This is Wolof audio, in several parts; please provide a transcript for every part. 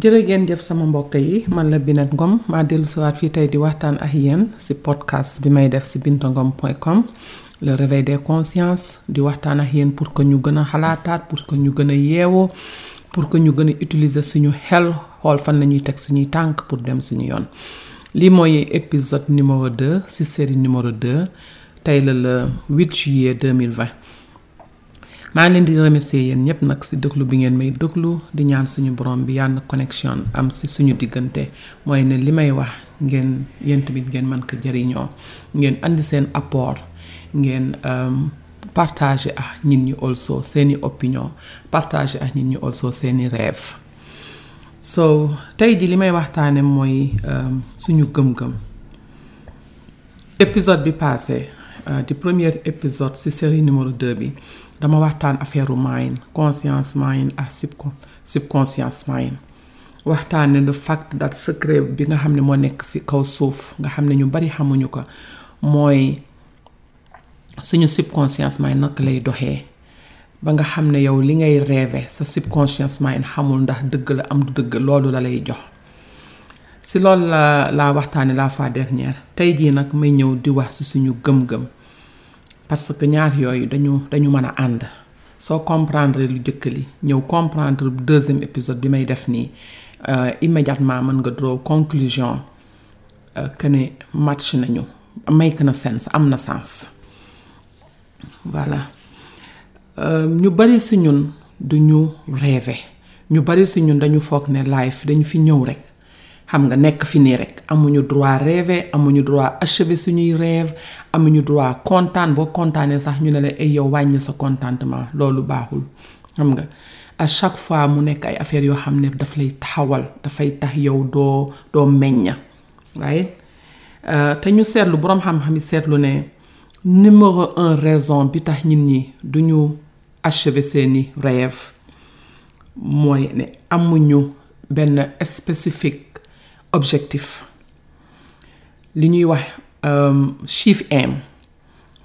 jërë ngeen jëf sama mbokk yi man la Binette Ngom maa dellu siwaat fii tey di waxtaan ak yéen si podcast bi may def si bintangom point com le réveil des consciences di waxtaan ak yéen pour que ñu gën a xalaataat pour que ñu gën a yeewoo pour que ñu gën a utiliser suñu xel xool fan la ñuy teg suñuy tànk pour dem suñu yoon lii mooy épisode numéro 2 si série numéro 2 tey la le 8 juillet 2020 maa leen di remercier yéen ñëpp nag si déglu bi ngeen may déglu di ñaan suñu borom bi yàlla connexion am si suñu diggante mooy ne li may wax ngeen yéen tamit ngeen mën ko jëriñoo ngeen andi seen apport ngeen euh, partager ak nit ñi also seeni opinion partager ak nit ñi also seeni rêve so tey ji li may waxtaane mooy euh, suñu gëm-gëm épisode bi passé euh, di premier épisode si série numéro 2 bi dama waxtaan affaire mind conscience mind ak subcon subconscience mind waxtaan ne le fact that secret bi nga xam ne moo nekk si kaw suuf nga xam ne ñu bari xamuñu ko mooy suñu subconscious mind nak lay doxé ba nga xamné yow li ngay rêver sa subconscious mind xamul ndax deug la am du deug lolu la lay jox si lolu la la waxtane la fois dernière tay ji nak may ñew di wax ci suñu gëm gëm parce que ñaar yoy dañu dañu mëna and so comprendre lu jëk li ñew comprendre deuxième épisode bi may def ni euh, immédiatement mën nga draw conclusion euh, que ne match nañu make na sense am na sens voilà euh, ñu bari si ñun du ñu rêver ñu bari si ñun dañu foog ne life dañu fi ñëw rek xam nga nekk fi nii rek amuñu droit rêver amuñu droit achever suñuy rêve amuñu droit kontaan boo kontaanee sax ñu ne la ay yow wàññil sa contentement loolu baaxul xam nga à chaque fois mu nekk ay affaires yoo xam ne daf lay taxawal dafay tax yow doo doo meñña waaye euh, te ñu seetlu boroom xam-xam yi seetlu ne numéro un raison bi tax nit ñi du ñu achever seeni rêve mooy ne amuñu benn spécifique objectif li ñuy wax euh, chief aim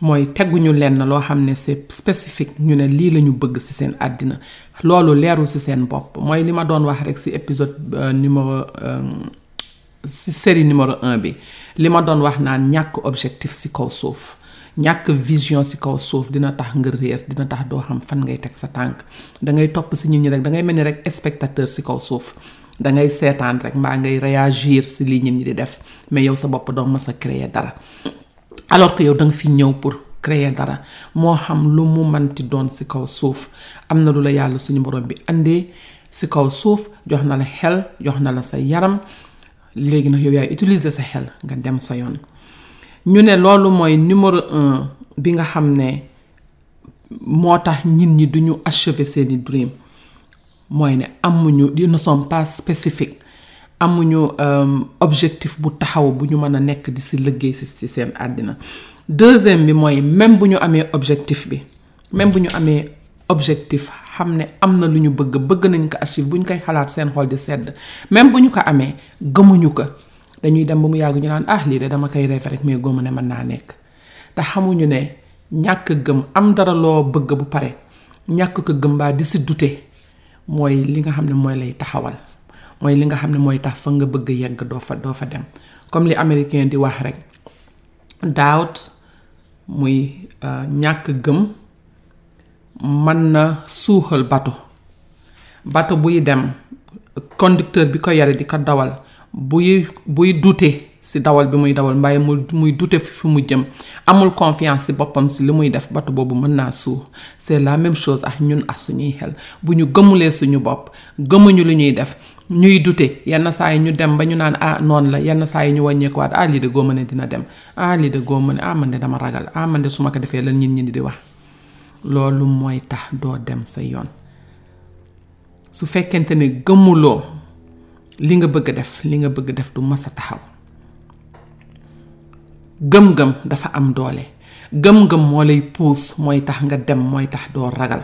mooy teguñu lenn loo xam ne c'est spécifique ñu ne lii la ñu bëgg ci seen àddina loolu leeru ci seen bopp mooy li ma doon wax rek ci épisode euh, numéro euh, ci série numéro un bi li ma doon wax naan ñàkk objectif ci kaw suuf ñàkk vision ci kaw suuf dina tax nga réer dina tax doo xam fan ngay teg sa tànk da ngay topp ci nit ñi rek da ngay mel ni rek spectateur ci kaw suuf da ngay seetaan rek mbaa ngay réagir ci li nit ñi di def mais yow sa bopp doo mës a créer dara alors que yow da nga fi ñëw pour créer dara moo xam lu mu manti doon si kaw suuf am na lu la yàlla suñu borom bi andee si kaw suuf jox na la xel jox na la sa yaram léegi nag yow yaay utiliser sa xel nga dem sa yoon ñu ne loolu mooy numéro un bi nga xam ne moo tax nit ñi duñu achever seeni dream mooy ne amuñu ils ne sont pas spécifiques amuñu euh, objectif bu taxaw bu ñu mën a nekk di si liggéey si si seen àddina deuxième bi mooy même bu ñu amee objectif bi même bu ñu amee objectif xam ne am na lu ñu bëgg bëgg nañ ko achieve bu ñu koy xalaat seen xol di sedd même bu ñu ko amee gëmuñu ko dañuy dem ba mu yàgg ñu naan ah lii de dama koy rêve rek mais góoma ne mën naa nekk te xamuñu ne ñàkk gëm am dara loo bëgg bu pare ñàkk ko gëm baa di si dute mooy li nga xam ne mooy lay taxawal mooy li nga xam ne mooy tax fa nga bëgg yegg doo fa doo fa dem comme li américain di wax rek doubt muy euh, ñàkk gëm mën na suuxal bato bato buy dem conducteur bi ko yore di ko dawal buy buy dute si dawal bi muy dawal mbay mu muy dute fi mu jëm amul confiance si boppam si li muy def bato boobu mën naa suux c'est la même chose ak ñun ak suñuy xel bu ñu gëmulee suñu bopp gëmuñu li ñuy def ñuy dute yenn saa yi ñu dem ba ñu naan ah noonu la yenn saa yi ñu wàññeekuwaat ah lii de góoma ne dina dem ah lii de góoma ne ah man de dama ragal ah man de su ma ko defee lan ñit ñi di wax loolu mooy tax doo dem sa yoon su fekkente ne gëmuloo li nga bëgg def li nga bëgg def du mës a taxaw gëm-gëm dafa am doole gëm-gëm moo lay puus mooy tax nga dem mooy tax doo ragal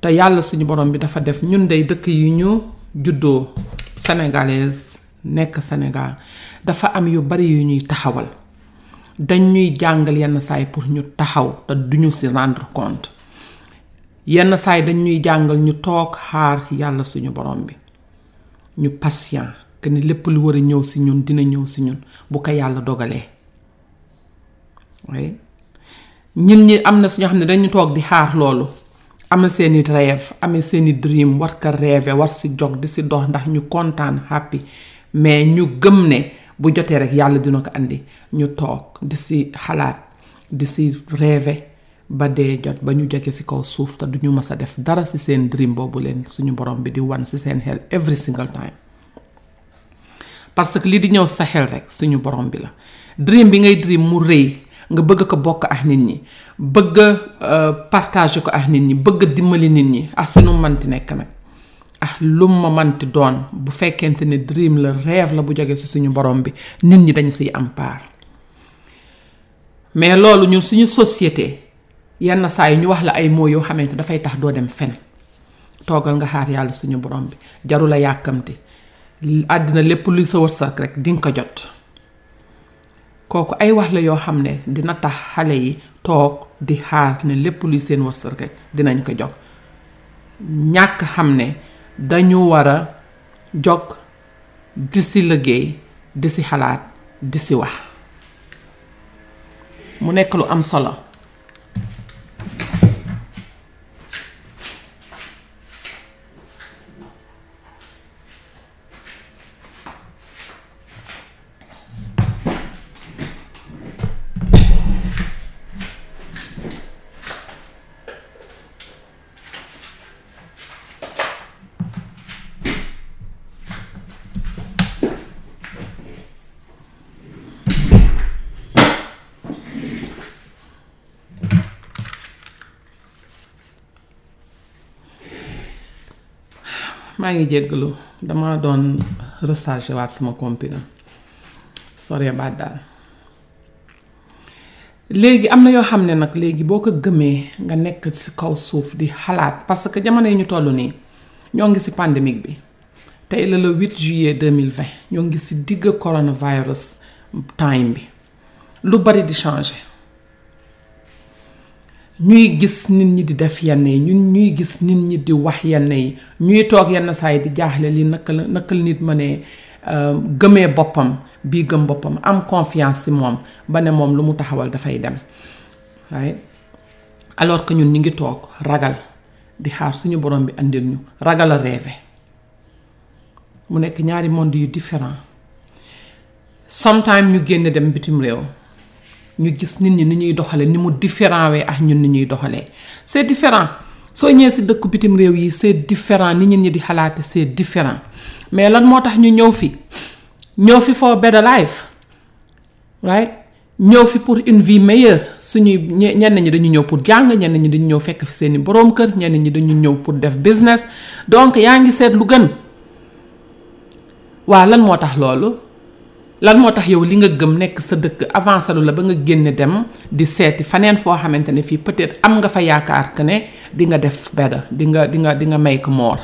te yàlla suñu borom bi dafa def ñun day dëkk yi ñu juddoo sénégalaise nekk Sénégal dafa am yu bari yu ñuy taxawal dañ ñuy jàngal yenn saay pour ñu taxaw te duñu si rendre compte yenn saay dañ ñuy jàngal ñu toog xaar yàlla suñu borom bi ñu patient que ni lépp lu war a ñëw si ñun dina ñëw si ñun bu ko yàlla dogalee oui ñun ñi am na suñoo xam ne dañu toog di xaar loolu am seen i rêve amee seen i dream war ka rêve war si jog di si dox ndax ñu kontaan happy mais ñu gëm ne bu jotee rek yàlla dina ko andi ñu toog di si xalaat di si rêve ba dee jot ba ñu joge si kaw suuf te du ñu mës a def dara si seen dream boobu leen suñu borom bi di wan si seen xel every single time parce que li di ñëw sa xel rek suñu borom bi la dream bi ngay dream mu rëy nga bëgg ko bokk ak nit ñi bëgg euh, partager ko ak nit ñi bëgg dimbali nit ñi ak suñu manti nekk nag ah lu ma manti doon bu fekkente ne dream la rêve la bu jógee si suñu borom bi nit ñi dañu siy am part mais loolu ñun suñu société yenn saa yi ñu wax la ay mots yoo xamante dafay tax doo dem fen toogal nga xaar yàlla suñu borom bi jaru la yàkkamti àddina lépp luy sa wërsëg rek di nga ko jot kooku ay wax la yoo xam ne dina tax xale yi toog di xaar ne lépp luy seen wërsëg rek dinañ ko jot ñàkk xam ne dañu war a jog di si liggéey di si xalaat di si wax mu nekk lu am solo maa ngi jéggalu dama doon recharger waat sama computer sorry about that léegi am na yoo xam ne nag léegi boo ko gëmee nga nekk ci kaw suuf di xalaat parce que jamono yi ñu toll nii ñoo ngi ci pandémie bi tey la le 8 juillet 2020 ñoo ngi ci digg coronavirus time bi lu bari di changer ñuy gis nit ñi di def yenn yi ñun ñuy gis nit ñi di wax yenn yi ñuy toog yenn saa yi di jaaxle li naka la naka la nit ma ne euh, gëmee boppam bii gëm boppam am confiance ci moom ba ne moom lu mu taxawal dafay dem waaye alors que ñun ñu ngi toog ragal di xaar suñu borom bi andil ñu ragal a rêver mu nekk ñaari monde yu différent sometime ñu génn dem bitim réew ñu gis nit ñi ni ñuy doxale ni mu différent wee ak ñun ni ñuy doxalee c'est différent soo ñëwee si dëkk bitim réew yi c'est différent ni ñit ñi di xalaate c'est différent mais lan moo tax ñu ñëw fi ñëw fi for better life right ñëw fi pour une vie meilleure suñuy ñenn ñi dañu ñëw pour jàng ñenn ñi dañu ñëw fekk fi seeni boroom kër ñenn ñi dañu ñëw pour def business donc yaa ngi seet lu gën waa lan moo tax loolu lan moo tax yow li nga gëm nekk sa dëkk avancé lu la ba nga génne dem di seeti faneen foo xamante ne fii peut-être am nga fa yaakaar que ne di nga def better di nga di nga di nga make more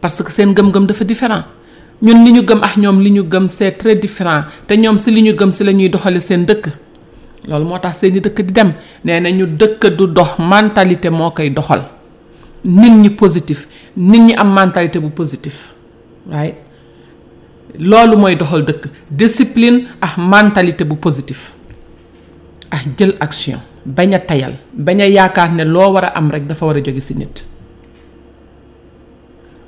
parce que seen gëm-gëm dafa différent ñun li ñu gëm ak ñoom li ñu gëm c'est très différent te ñoom si li ñu gëm si la ñuy doxale seen dëkk loolu moo tax seeni dëkk di dem nee na ñu dëkk du dox mentalité moo koy doxal nit ñi positif nit ñi am mentalité bu positif waaye loolu mooy doxal dëkk discipline ak mentalité bu positif ak jël action bañ a tayal bañ a yaakaar ne loo war a am rek dafa war a jóge si nit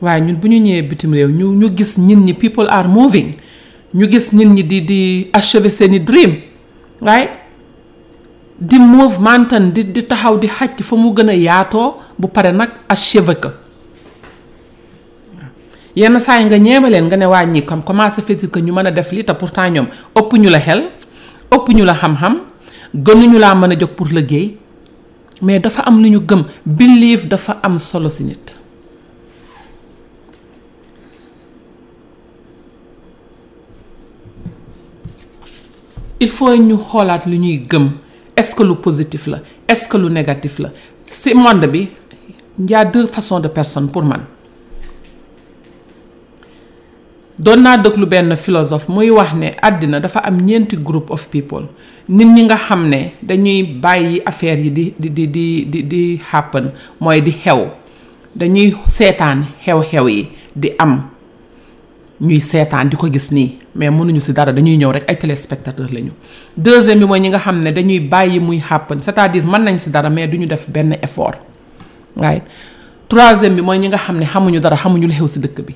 waaye ñun bu ñu ñëwee bitim réew ñu ñu gis nit ñi people are moving ñu gis nit ñi di di achever seeni dream right di move mountain di di taxaw di xàcc fa mu gën a yaatoo bu pare nag achever ko yenn saa yi nga ñeeme leen nga ne waa ñi comme comment ça fait que ñu mën a def li te pourtant ñoom ëpp ñu la xel ëpp ñu la xam-xam gënuñu laa mën a jóg pour liggéey mais dafa am lu ñu gëm believe dafa am solo si nit il faut ñu xoolaat lu ñuy gëm est-ce que lu positif la est-ce que lu négatif la si monde bi il y a deux façons de personnes pour man doon naa déglu benn philosophe muy wax ne àddina dafa am ñeenti group of people nit ñi nga xam ne dañuy bàyyi affaire yi di di di di di di happen mooy di xew dañuy seetaan xew-xew yi di am ñuy seetaan di ko gis nii mais mënuñu si dara dañuy ñëw rek ay téléspectateur lañu deuxième bi mooy ñi nga xam ne dañuy bàyyi muy happen c'est-à-dire mën nañ si dara mais duñu def benn effort right troisième bi mooy ñi nga xam ne xamuñu dara xamuñu lu xew si dëkk bi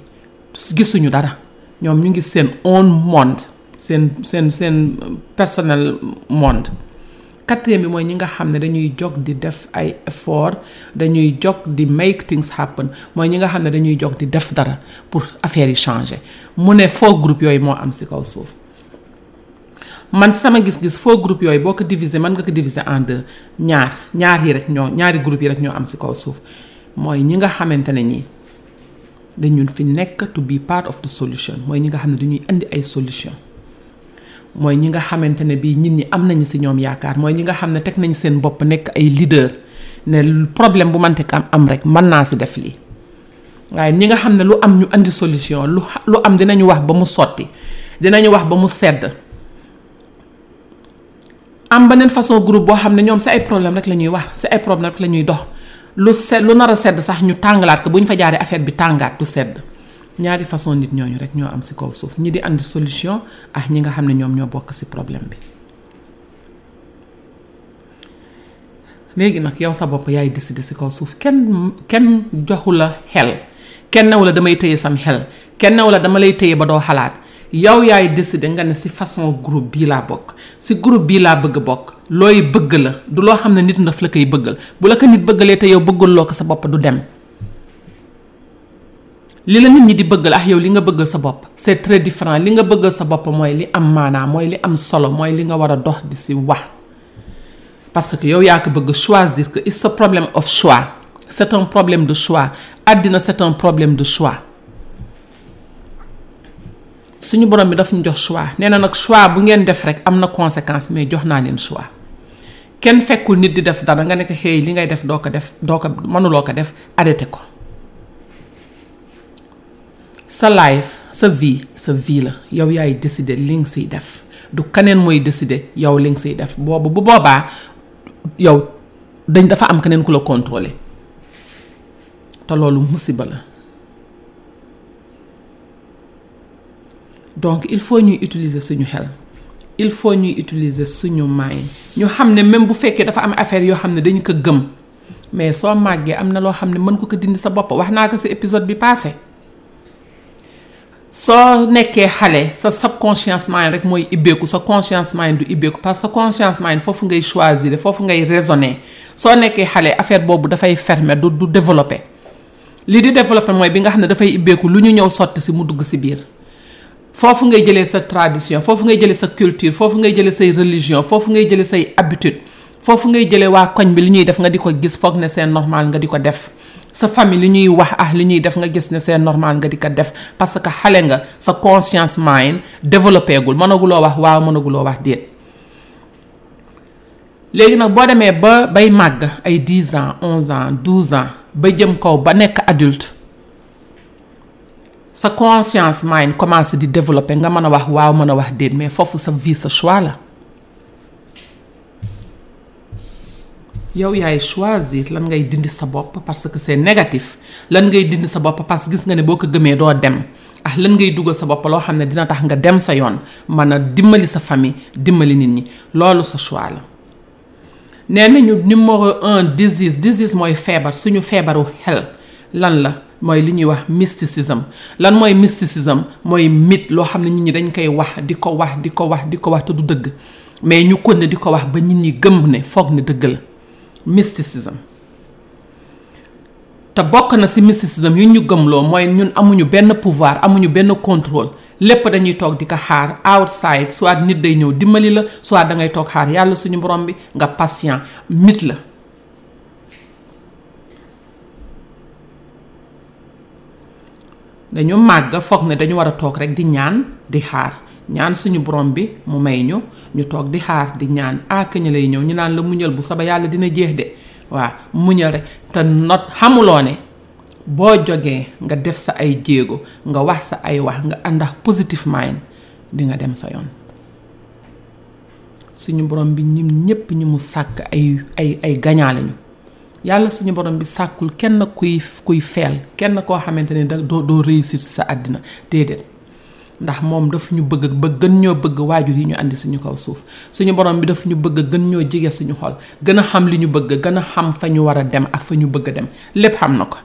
gisuñu dara ñoom ñu ngi seen own monde seen seen seen personnel monde quatrième bi mooy ñi nga xam ne dañuy jog di def ay effort dañuy jog di make things happen mooy ñi nga xam ne dañuy jog di def dara pour affaire yi changer mu ne four groupe yooyu moo am ci kaw suuf man sama gis-gis four groupe yooyu boo ko diviser mën nga ko diviser en deux ñaar ñaar yi rek ñoo ñaari groupe yi rek ñoo am ci kaw suuf mooy ñi nga xamante ne ñi dañu fi nekk to be part of the solution mooy ñi nga xam ne dañuy indi ay solution mooy ñi nga xamante ne bii nit ñi am nañu si ñoom yaakaar mooy ñi nga xam ne teg nañu seen bopp nekk ay leader ne problème bu mante am am rek mën naa si def lii waaye ñi nga xam ne lu am ñu indi solution lu lu am dinañu wax ba mu sotti dinañu wax ba mu sedd am beneen façon groupe boo xam ne ñoom si ay problème rek la ñuy wax si ay problème rek la ñuy dox lu sedd lu nar a sedd sax ñu tàngalaat ko bu ñu fa jaaree affaire bi tàngaat du sedd ñaari façon nit ñooñu rek ñoo am si kaw suuf ñi di andi solution ak ñi nga xam ne ñoom ñoo bokk si problème bi. léegi nag yow sa bopp yaay décider si kaw suuf kenn kenn joxu la xel kenn newu la damay tëye sam xel kenn newu la dama lay tëye ba doo xalaat yow yaay décider nga ne si façon groupe bii laa bokk si groupe bii laa bëgg bokk looy bëgg la du loo xam ne nit daf la koy bëggal bu la ko nit bëggalee te yow bëggul loo ko sa bopp du dem li la nit ñi di bëggal ak yow li nga bëggal sa bopp c'est très différent li nga bëggal sa bopp mooy li am maanaa mooy li am solo mooy li nga war a dox di si wax parce que yow yaa ko bëgg choisir que it's a problem of choix c'est un problème de choix àddina c'est un problème de choix suñu borom bi daf ñu jox choix nee na nag choix bu ngeen def rek am na conséquence mais jox naa leen choix kenn fekkul nit di def dara nga nekk xëy li ngay def doo ko def doo ko mënuloo ko def arrêté ko sa life sa vie sa vie la yow yaay décider li nga siy def du keneen mooy décider yow li nga siy def boobu bu boobaa yow dañ dafa am keneen ku la contrôler te loolu musiba la donc il faut ñuy utiliser suñu xel il faut ñuy utiliser suñu mind ñu xam ne même bu fekkee dafa am affaire yoo xam ne dañu ko gëm mais soo màggee am na loo xam ne mën ko ko dindi sa bopp wax naa ko si épisode bi passé soo nekkee xale sa subconscious mind rek mooy ibbeeku sa conscience mind du ibbeeku parce que sa conscience mind foofu ngay choisir foofu ngay raisonner soo nekkee xale affaire boobu dafay fermer du du développer li di développer mooy bi nga xam ne dafay ibbeeku lu ñu ñëw sotti si mu dugg si biir foofu ngay jëlee sa tradition foofu ngay jëlee sa culture foofu ngay jëlee say religion foofu ngay jëlee say habitude foofu ngay jëlee waa koñ bi li ñuy def nga di ko gis foog ne c'est normal nga di ko def sa famille li ñuy wax ah li ñuy def nga gis ne c'est normal nga di ko def parce que xale nga sa conscience mind développé gul mënaguloo wax waaw mënaguloo wax déet léegi nag boo demee ba bay màgg ay 10 ans 11 ans 12 ans ba jëm kaw ba nekk adulte sa conscience mind commence di développer nga mën a wax waaw mën a wax déet mais foofu sa vie sa choix la yow yaay choisir lan ngay dindi sa bopp parce que c'est négatif lan ngay dindi sa bopp parce que gis nga ne boo ko gëmee doo dem ah lan ngay dugal sa bopp loo xam ne dina tax nga dem sa yoon mën a dimbali sa famille dimbali nit ñi loolu sa choix la nee nañu numéro un disease disease mooy feebar suñu feebaru xel lan la mooy li ñuy wax mysticism lan mooy mysticism mooy mythe loo xam ne nit ñi dañ koy wax di ko wax di ko wax di ko wax te du dëgg mais ñu kon ne di ko wax ba nit ñi gëm ne foog ne dëgg la mysticism te bokk na si mysticisme yu ñu gëmloo mooy ñun amuñu benn pouvoir amuñu benn contrôle lépp dañuy toog di ko xaar outside soit nit day ñëw dimbali la soit da ngay toog xaar yàlla suñu borom bi nga patient mit la dañu màgg foog ne dañu war a toog rek di ñaan di xaar ñaan suñu borom bi mu may ñu ñu toog di xaar di ñaan ah kañ lay ñëw ñu naan la muñal bu saba yàlla dina jeex de waaw muñal rek te not xamuloo ne boo jógee nga def sa ay jéego nga wax sa ay wax nga ànd ak positive mind di nga dem sa yoon. suñu borom bi ñun ñëpp ñu mu sàkk ay ay ay gañaa lañu yàlla suñu borom bi sàkkul kenn kuy kuy feel kenn koo xamante ne da doo doo réussir sa àddina déedéet ndax moom daf ñu bëgg ba gën ñoo bëgg waajur yi ñu andi suñu kaw suuf suñu borom bi daf ñu bëgg gën ñoo jige suñu xol gën a xam li ñu bëgg gën a xam fa ñu war a dem ak fa ñu bëgg a dem lépp xam na ko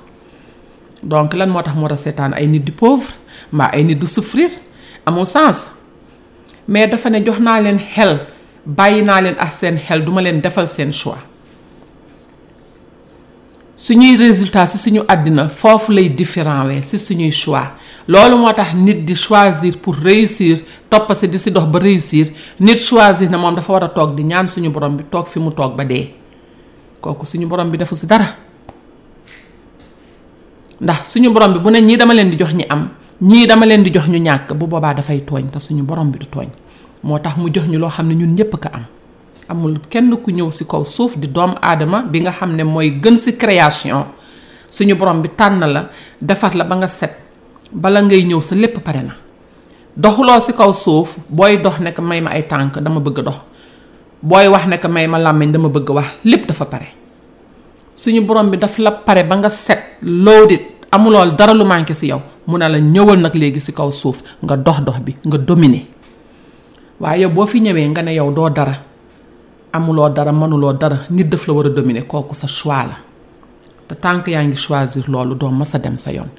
donc lan moo tax moo war a seetaan ay nit di pauvre mbaa ay nit du souffrir amul sens mais dafa ne jox naa leen xel bàyyi naa leen ak seen xel duma leen defal seen choix suñuy résultat si suñu àddina foofu lay différent we si suñuy choix loolu moo tax nit di choisir pour réussir topp si di si dox ba réussir nit choisir na moom dafa war a toog di ñaan suñu borom bi toog fi mu toog ba dee kooku suñu borom bi defu si dara ndax suñu borom bi bu ne ñii dama leen di jox ñi am ñii dama leen di jox ñu ñàkk bu boobaa dafay tooñ te suñu borom bi du tooñ moo tax mu jox ñu loo xam ne ñun ñëpp ko am amul kenn ku ñëw si kaw suuf di doom aadama bi nga xam ne mooy gën si création suñu borom bi tànn la defar la ba nga set bala ngay ñëw sa lépp pare na doxuloo si kaw suuf booy dox nekk may ma ay tànk dama bëgg dox booy wax nekk may ma làmmiñ dama bëgg wax lépp dafa pare suñu borom bi daf la pare ba nga set loaded amulool dara lu manqué si yow mu ne la ñëwal nag léegi si kaw suuf nga dox dox bi nga dominer waaye yow boo fi ñëwee nga ne yow doo dara amuloo dara mënuloo dara nit daf la war a dominer kooku sa choix la te tant que yaa ngi choisir loolu doo mas a dem sa yoon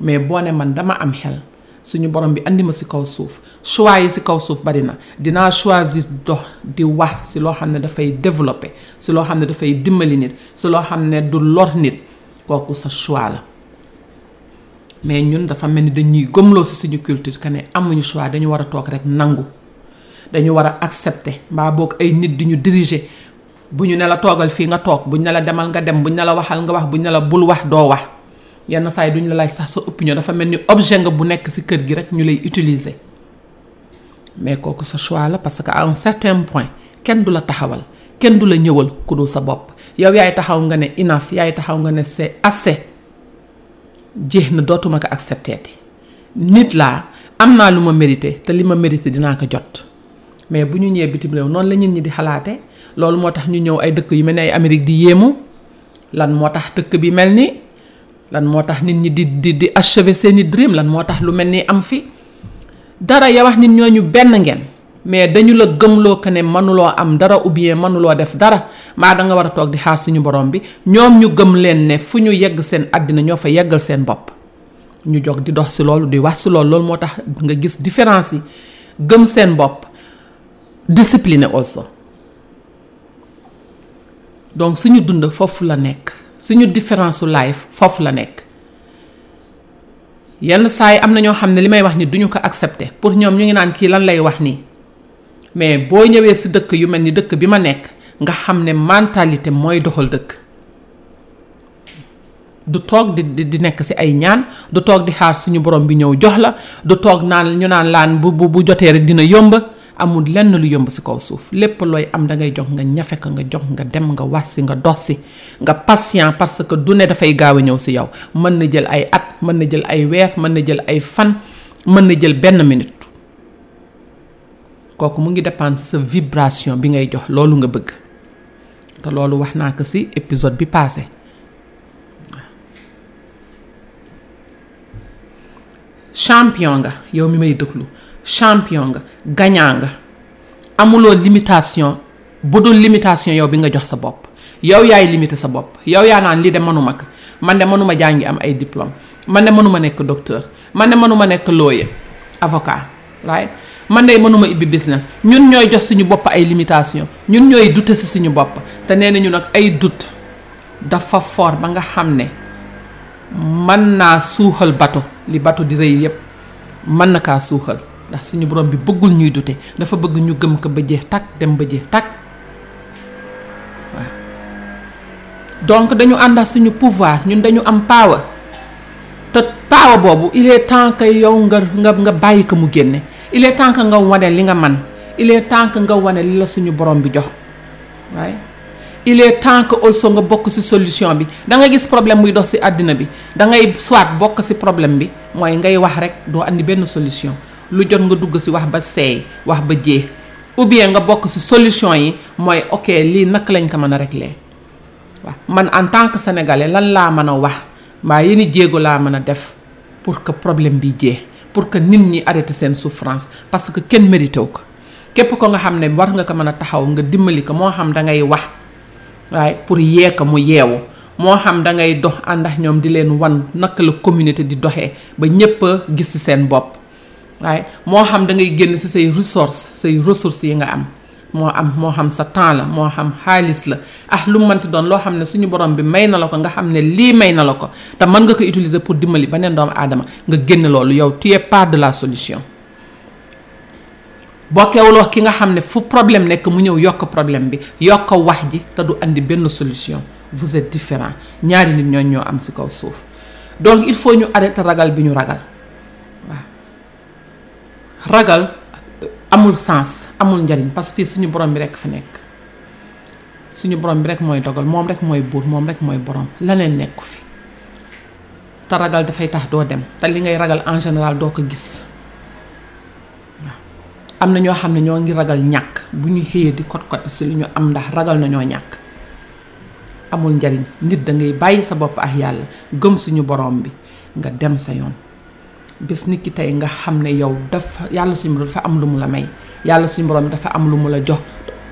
mais boo ne man dama am xel suñu borom bi andi ma si kaw suuf choix yi si kaw suuf bari na dinaa choisir dox di wax si loo xam ne dafay développer si loo xam ne dafay dimbali nit si loo xam ne du lor nit kooku sa choix la mais ñun dafa mel ni dañuy gëmloo si suñu culture que ne amuñu choix dañu war a toog rek nangu dañu war a accepter mbaa boog ay nit di ñu diriger bu ñu ne la toogal fii nga toog bu ñu ne la demal nga dem bu ñu ne la waxal nga wax bu ñu ne la bul wax doo wax yenn saa yi duñu la laaj sax sa opinion dafa mel ni objet nga bu nekk si kër gi rek ñu lay utiliser mais kooku sa choix la parce que à un certain point kenn du la taxawal kenn du la ñëwal ku dul sa bopp yow yaay taxaw nga ne enough yaay taxaw nga ne c'est assez. jeex na dootuma ko accepteeti nit laa am naa lu ma mérité te li ma mérité dinaa ko jot mais bu ñu ñëwee bitim réew noonu la ñun ñi di xalaate loolu moo tax ñu ñëw ay dëkk yu mel ni ay Amérique di yéemu lan moo tax dëkk bi mel ni lan moo tax nit ñi di di di achever seeni dream lan moo tax lu mel ni am fi dara ya wax nit ñooñu benn ngeen mais dañu la gëmloo que ne mënuloo am dara ou bien mënuloo def dara maa da nga war a toog di xaar suñu borom bi ñoom ñu gëm leen ne fu ñu yegg seen àddina ñoo fa yeggal seen bopp ñu jog di dox si loolu di wax si loolu loolu moo tax nga gis différence yi gëm seen bopp discipliné aussi donc suñu dund foofu la nekk suñu différence su life foofu la nekk yenn saa yi am na ñoo xam ne li may wax ni duñu ko accepter pour ñoom ñu ngi naan kii lan lay wax nii mais boo ñëwee si dëkk yu mel ni dëkk bi ma nekk nga xam ne mentalité mooy doxal dëkk du toog di di nekk si ay ñaan du toog di xaar suñu borom bi ñëw jox la du toog naan ñu naan laan bu bu jotee rek dina yomb amul lenn lu yomb si kaw suuf lépp looy am dangay jox nga ñafe ko nga jox nga dem nga wax si nga dox si nga patient parce que du ne dafay gaaw a ñëw si yow mën na jël ay at mën na jël ay weer mën na jël ay fan mën na jël benn minute kooku mu ngi dépendre sa vibration bi ngay jox loolu nga bëgg te loolu wax naa ko si épisode bi passé champion nga yow mi may déglu champion nga gagnant nga amuloo limitation bu dul limitation yow bi nga jox sa bopp yow yaay limité sa bopp yow yaa naan lii de mënuma ko man de mënuma jàngi am ay diplôme man de mënuma nekk docteur man de mënuma nekk lawyer avocat right man de mënuma ibbi business ñun ñooy jox suñu bopp ay limitation ñun ñooy dute si suñu bopp te nee nañu nag ay doute dafa fort ba nga xam ne mën naa suuxal bato li bato di rëy yépp mën na kaa suuxal ndax suñu borom bi bëggul ñuy dute dafa bëgg ñu gëm ko ba jeex tàkk dem ba jeex tàkk waaw donc dañu ànd ak suñu pouvoir ñun dañu am power te power boobu il est temps que yow nga nga nga bàyyi ko mu génne il est temps que nga wane li nga man il est temps que nga wane li la suñu borom bi jox waaye il est temps que also nga bokk ci solution bi da nga gis problème buy dox ci àddina bi da ngay soit bokk ci problème bi mooy ngay wax rek doo andi benn solution lu jot nga dugg ci wax ba seey wax ba jeex ou bien nga bokk ci solution yi mooy ok lii naka lañ ko mën a régler waaw man en tant que sénégalais lan laa mën a wax mbaa yéen i jéego laa mën a def pour que problème bi jeex pour que nit ñi arrêté seen souffrance parce que kenn mérité wu ko képp ko nga xam ne war nga ko mën a taxaw nga dimbali ko moo xam da ngay wax waaye pour yee ko mu yeewu moo xam da ngay dox ànd ak ñoom di leen wan naka la communauté di doxee ba ñépp a gis ci seen bopp waaye moo xam da ngay génn ci say ressources say ressources yi nga am moo am moo xam sa temps la moo xam xaalis la ah lu mënti doon loo xam ne suñu borom bi may na la ko nga xam ne lii may na la ko te mën nga ko utiliser pour dimbali beneen doomu aadama nga génn loolu yow tu es part de la solution bokkewuloo ki nga xam ne fu problème nekk mu ñëw yokk problème bi yokk wax ji te du andi benn solution vous êtes différent ñaari nit ñooñ ñoo am si kaw suuf donc il faut ñu arrêter ragal bi ñu ragal waaw ragal euh, amul sens amul njariñ parce que fii suñu borom bi rekk fi nekk suñu borom bi rek mooy dogal moom rek mooy buur moom rek mooy borom leneen nekku fi te ragal dafay tax doo dem te li ngay ragal en général doo ko gis am na ñoo xam ne ñoo ngi ragal ñàkk bu ñu xëyee di kot kot si lu ñu am ndax ragal na ñoo ñàkk amul njariñ nit da ngay bàyyi sa bopp ak yàlla gëm suñu borom bi nga dem sa yoon bés nit ki tey nga xam ne yow dafa yàlla suñu borom dafa am lu mu la may yàlla suñu borom dafa am lu mu la jox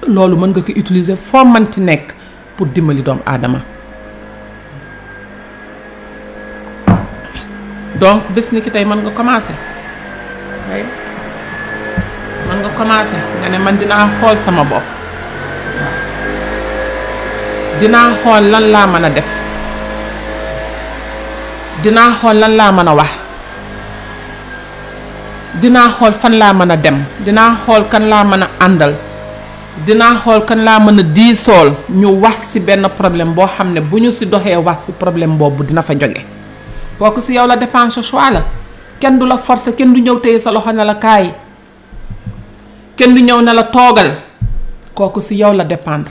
loolu mën nga ko utiliser foo manti nekk pour dimbali doomu aadama donc bés ni ki tey mën nga commencer waaye mën nga commencer nga ne man dinaa xool sama bopp dinaa xool lan laa mën a def dinaa xool lan laa mën a wax dinaa xool fan laa mën a dem dinaa xool kan laa mën a àndal dinaa xool kan laa mën a diisool ñu wax ci benn problème boo xam ne bu ñu ci doxee wax ci problème boobu dina fa jóge kooku ci yow la dépend sa choix la kenn du la forcer kenn du ñëw téye sa loxo ne la kaay kenn du ñëw ne la toogal kooku ci yow la dépendre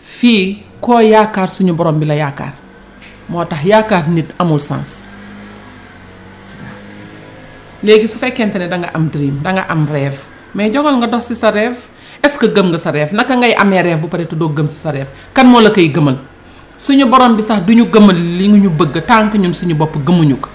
fii koo yaakaar suñu borom bi la yaakaar moo tax yaakaar nit amul sens léegi su fekkente ne da nga am dream da nga am rêve mais jogal nga dox ci sa rêve est-ce que gëm nga sa rêve naka ngay amee rêve bu pare te doo gëm ci sa rêve kan moo la koy gëmal suñu borom bi sax duñu gëmal li ñu bëgg tànk ñun suñu bopp gëmuñu ko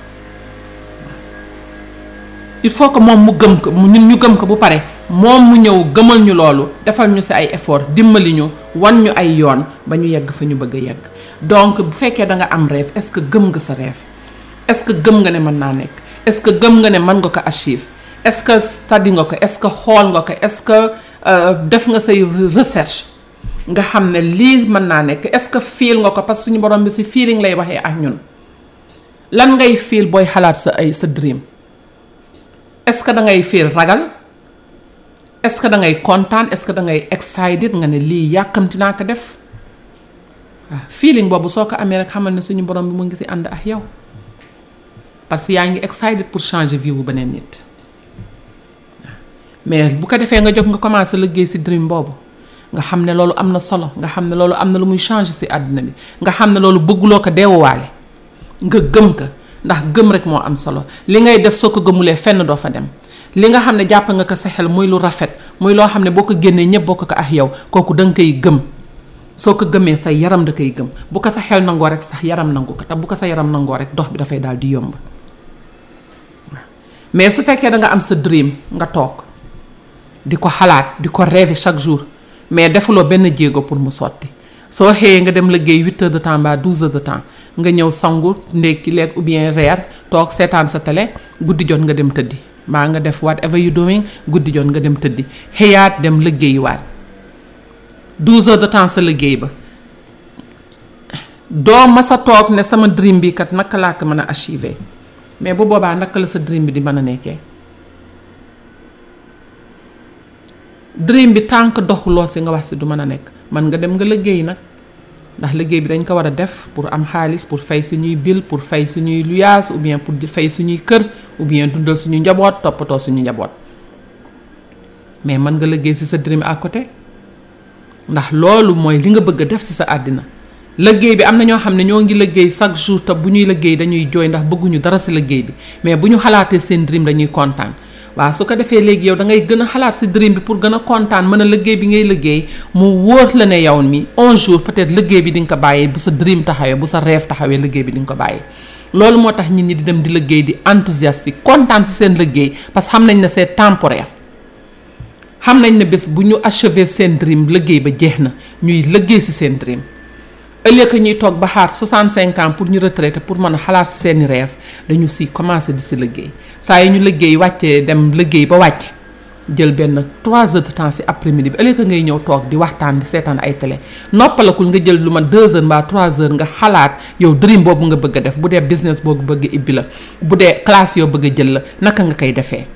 il faut que moom mu gëm ko ñun ñu gëm ko bu pare moom mu ñëw gëmal ñu loolu defal ñu si ay effort dimbali ñu wan ñu ay yoon ba ñu yegg fa ñu bëgg a yegg donc bu fekkee da nga am rêve est-ce que gëm nga sa rêve est-ce que gëm nga ne mën naa nekk est-ce que gëm nga ne mën nga ko achieve est-ce que study nga ko est-ce que xool nga ko est-ce que euh, def nga say recherche nga xam ne lii mën naa nekk est-ce que feel nga ko parce que suñu borom bi si feeling lay waxee ak ñun lan ngay fiil booy xalaat sa ay sa dream est-ce que da ngay fiil ragal est-ce que da ngay kontaan est-ce que da ngay excited nga ne lii yàkkamti naa ko def waaw feeling boobu soo ko amee rek xamal ne suñu borom bi mu ngi si ànd ak yow parce que yaa ngi excited pour changer vie bu beneen nit mais bu ko defee nga jóg nga commencé liggéey si dream boobu nga xam ne loolu am na solo nga xam ne loolu am na lu muy changé si àddina bi nga xam ne loolu bëgguloo ko deewuwaale nga gëm ko ndax gëm rek moo am solo li ngay def soo ko gëmulee fenn doo fa dem li nga xam ne jàpp nga ko sa xel muy lu rafet muy loo xam ne boo ko génnee ñëpp bokk ko ak yow kooku da nga koy gëm soo ko gëmee sa yaram da koy gëm bu ko sa xel nangoo rek sax yaram nangu ko te bu ko sa yaram nangoo rek dox bi dafay daal di yomb mais su fekkee da nga am sa dream nga toog di ko xalaat di ko rêver chaque jour mais defuloo benn jéego pour mu sotti soo xëyee nga dem liggéey huit heures de temps mbaa douze heures de temps nga ñëw sangu ndékki lekk ou bien reer toog seetaan sa télé guddi jot nga dem tëddi mbaa nga def whatever you doing guddi jot nga dem tëddi xëyaat dem liggéeyiwaat douze heures de temps sa liggéey ba doo ma sa toog ne sama dream bi kat naka laa ko mën a achiver mais bu boobaa naka la sa dream bi di mën a nekkee dream bi tànk doxuloo si nga wax si du mën a nekk mën nga dem nga liggéey nag ndax liggéey bi dañ ko war a def pour am xaalis pour fay suñuy bill pour fay suñuy luyaas ou bien pour fay suñuy kër ou bien dundal suñu njaboot toppatoo suñu njaboot mais mën nga liggéey si sa dream à côté ndax loolu mooy li nga bëgg a def si sa àddina liggéey bi am na ñoo xam ne ñoo ngi liggéey chaque jour te bu ñuy liggéey dañuy jooy ndax bëgguñu dara si liggéey bi mais bu ñu xalaatee seen dream dañuy kontaan waaw su ko defee léegi yow da ngay gën a xalaat si dream bi pour gën a kontaan mën a liggéey bi ngay liggéey mu wóor la ne yow mi un jour peut-être liggéey bi di nga ko bàyyi bu sa dream taxawee bu sa rêve taxawee liggéey bi di nga ko bàyyi loolu moo tax nit ñi di dem di liggéey di enthousiastique kontaan si seen liggéey parce que xam nañ ne c'est temporaire xam nañ ne bés bu ñu achever seen dream liggéey ba jeex na ñuy liggéey si seen dream ëllëg que ñuy toog ba xaar 65 ans pour ñu retraité pour mën a xalaat si seeni rêve dañu si commencé di si liggéey saa yi ñu liggéey wàccee dem liggéey ba wàcc jël benn 3 heures de temps si après midi bi ëllëg que ngay ñëw toog di waxtaan di seetaan ay télé noppalakul nga jël lu ma 2 heures mbaa 3 heures nga xalaat yow dream boobu nga bëgg a def bu dee business boobu bëgg a ibbi la bu dee classe yoo bëgg a jël la naka nga koy defee.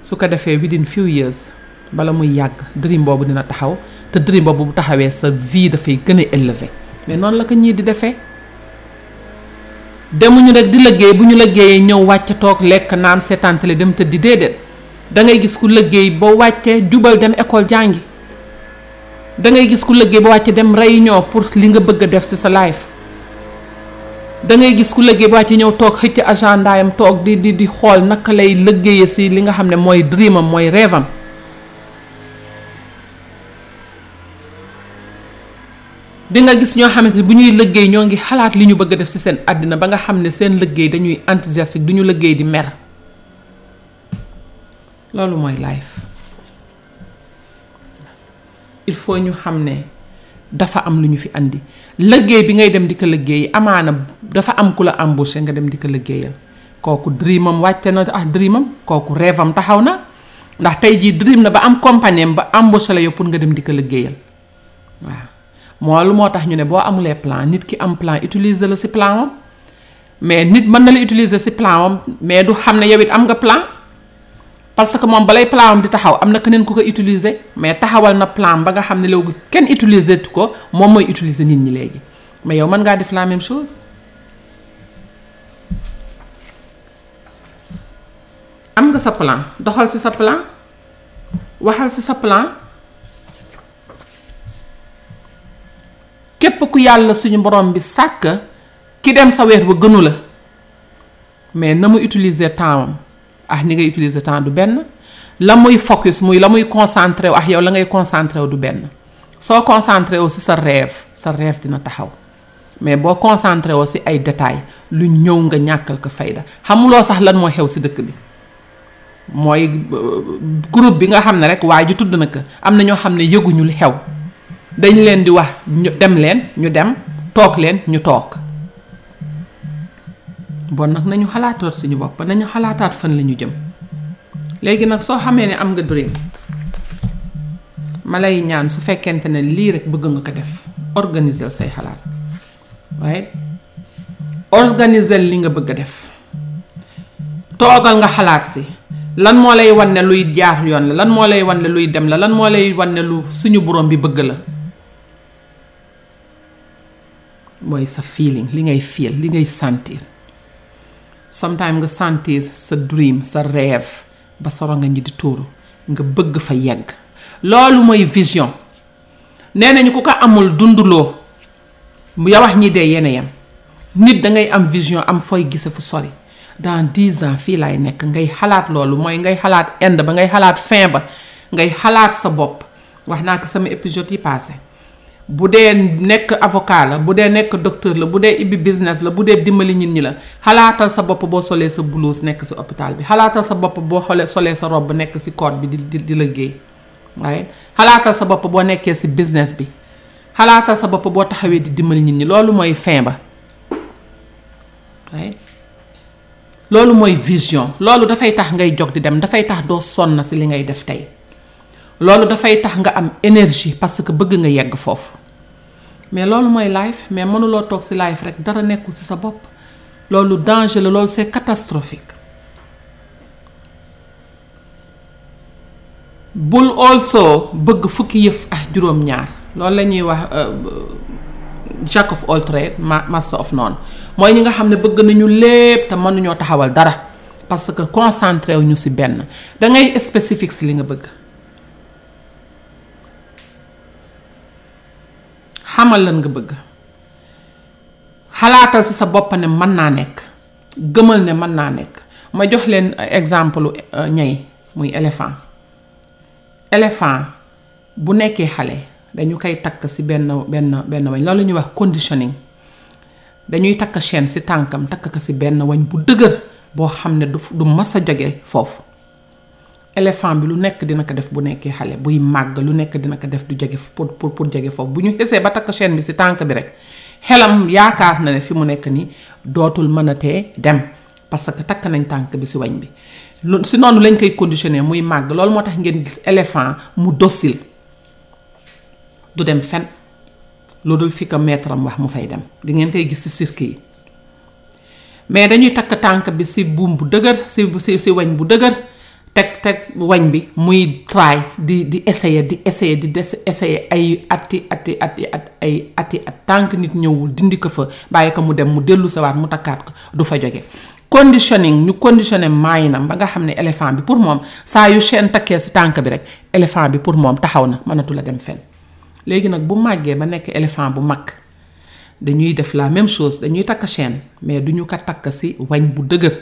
su ko defee within few years bala muy yàgg dream boobu dina taxaw te dream boobu bu taxawee sa vie dafay gën a élevé mais noonu la ko ñii di defee demuñu rek di liggéey bu ñu liggéeyee ñëw wàcc toog lekk naan seetaan télé dem tëddi déedéet da ngay gis ku liggéey ba wàccee jubal dem école jàngi da ngay gis ku liggéey ba wàcc dem réunion pour li nga bëgg a def ci sa life da ngay gis ku liggéey ba wàcc ñëw toog xëcc agenda yam toog di di di xool naka lay liggéeye ci li nga xam ne mooy dream am mooy rêve am di nga gis ñoo xamante ni bu ñuy liggéey ñoo ngi xalaat li ñu bëgg a def ci seen àddina ba nga xam ne seen liggéey dañuy enthousiastique du ñu liggéey di mer loolu mooy life il faut ñu xam ne dafa am lu ñu fi andi liggéey bi ngay dem di ko liggéey amaana dafa am ku la embauché nga dem di ko liggéeyal kooku dreamam wàcce na ah dreamam kooku rêve am taxaw na ndax tey jii dream na ba am compagnie am ba embauché la yow pour nga dem di ko liggéeyal waaw moo lu moo tax ñu ne boo amulee plan nit ki am plan utiliser la si plan am mais nit mën na la utiliser si plan am mais du xam ne yow it am nga plan parce que moom balay plan am di taxaw am na keneen ku ko utiliser mais taxawal na plan ba nga xam ne léegi kenn utiliser tu ko moom mooy utiliser nit ñi léegi mais yow mën ngaa def la même chose am nga sa plan doxal si sa plan waxal si sa plan képp ku yàlla suñu borom bi sàkk ki dem sa weer ba gënu la mais na mu utiliser temps am ah ni ngay utiliser temps du benn la muy focus muy la muy concentré wu ah yow la ngay concentré wu du benn soo concentré wu si sa rêve sa rêve dina taxaw mais boo concentré woo si ay détails lu ñëw nga ñàkkal ko fayda xamuloo sax lan mooy xew si dëkk bi mooy euh, groupe bi nga xam ne rek waa ji tudd na ko am na ñoo xam ne yëguñu lu xew dañ leen di wax ñu dem leen ñu dem toog leen ñu toog bon nag nañu xalaatoot suñu bopp nañu xalaataat fan la ñu jëm léegi nag soo xamee ne am nga dream ma lay ñaan su fekkente ne lii rek bëgg nga ko def organiser say xalaat waaye organiser li nga bëgg a def toogal nga xalaat si lan moo lay wan ne luy jaar yoon la lan moo lay wan ne luy dem la lan moo lay wan ne lu suñu borom bi bëgg la mooy sa feeling li ngay feel li ngay sentir sometimes nga sentir sa dream sa rêve ba soro nga ñi di tuuru nga bëgg fa yegg loolu mooy vision nee nañu ku ko amul dunduloo ya wax ñi dee yéen a yem nit da ngay am vision am fooy gise fu sori dans dix ans fii laay nekk ngay xalaat loolu mooy ngay xalaat end ba ngay xalaat fin ba ngay xalaat sa bopp wax naa ko sama épisode yi passé bu dee nekk avocat la bu dee nekk docteur la bu dee ibbi business la bu dee dimbali nit ñi la xalaatal sa bopp boo solee sa blouse nekk si hôpital bi xalaatal sa bopp boo xoolee solee sa robe nekk si code bi di di liggéey waaye xalaatal sa bopp boo nekkee si business bi xalaatal sa bopp boo taxawee di dimbali nit ñi loolu mooy fin ba waaye loolu mooy vision loolu dafay tax ngay jog di dem dafay tax doo sonn si li ngay def tey loolu dafay tax nga am énergie parce que bëgg nga yegg foofu mais loolu mooy life mais mënuloo toog si life rek dara nekkul si sa bopp loolu danger la loolu c'est catastrophique bul also bëgg fukki yëf ak juróom-ñaar loolu la ñuy wax euh, jack of all trade master of none mooy ñi nga xam ne bëgg nañu lépp te mënuñoo taxawal dara parce que concentré wu ñu si benn da ngay spécifique si li nga bëgg xamal lan nga bëgg xalaatal si sa bopp ne mën naa nekk gëmal ne mën naa nekk ma jox leen euh, exemple euh, ñay muy éléphant éléphant bu nekkee xale dañu koy takk si benn benn benn wañ loolu la ñuy wax conditioning dañuy takk chaîne si tànkam takk ko si benn wañ bu dëgër boo xam ne du du mas a jóge foofu éléphant bi lu nekk dina ko def bu nekkee xale buy màgg lu nekk dina ko def du jege pour pour pour jege foofu bu ñu xesee ba takk chaîne bi si tànk bi rek xelam yaakaar na ne fi mu nekk nii dootul mën a tee dem parce que takk nañ tànk bi si wañ bi lu si noonu lañ koy conditionné muy màgg loolu moo tax ngeen gis éléphant mu docile du dem fen lu dul fi ko maître am wax mu fay dem di ngeen koy gis si cirque yi mais dañuy takk tànk bi si buum bu dëgër si si si wañ bu dëgër teg teg wañ bi muy try di di essayer di essayer di des essayer ay ati ati ati at ay ati at tànk nit ñëwul dindi ko fa bàyyi ko mu dem mu dellu sawaat mu takkaat ko du fa jóge conditioning ñu conditionné maayinam ba nga xam ne éléphant bi pour moom saa yu chaîne takkee si tànk bi rek éléphant bi pour moom taxaw na mënatu la dem fenn léegi nag bu màggee ba nekk éléphant bu mag dañuy def la même chose dañuy takk chaîne mais du ñu ko takk si wañ bu dëgër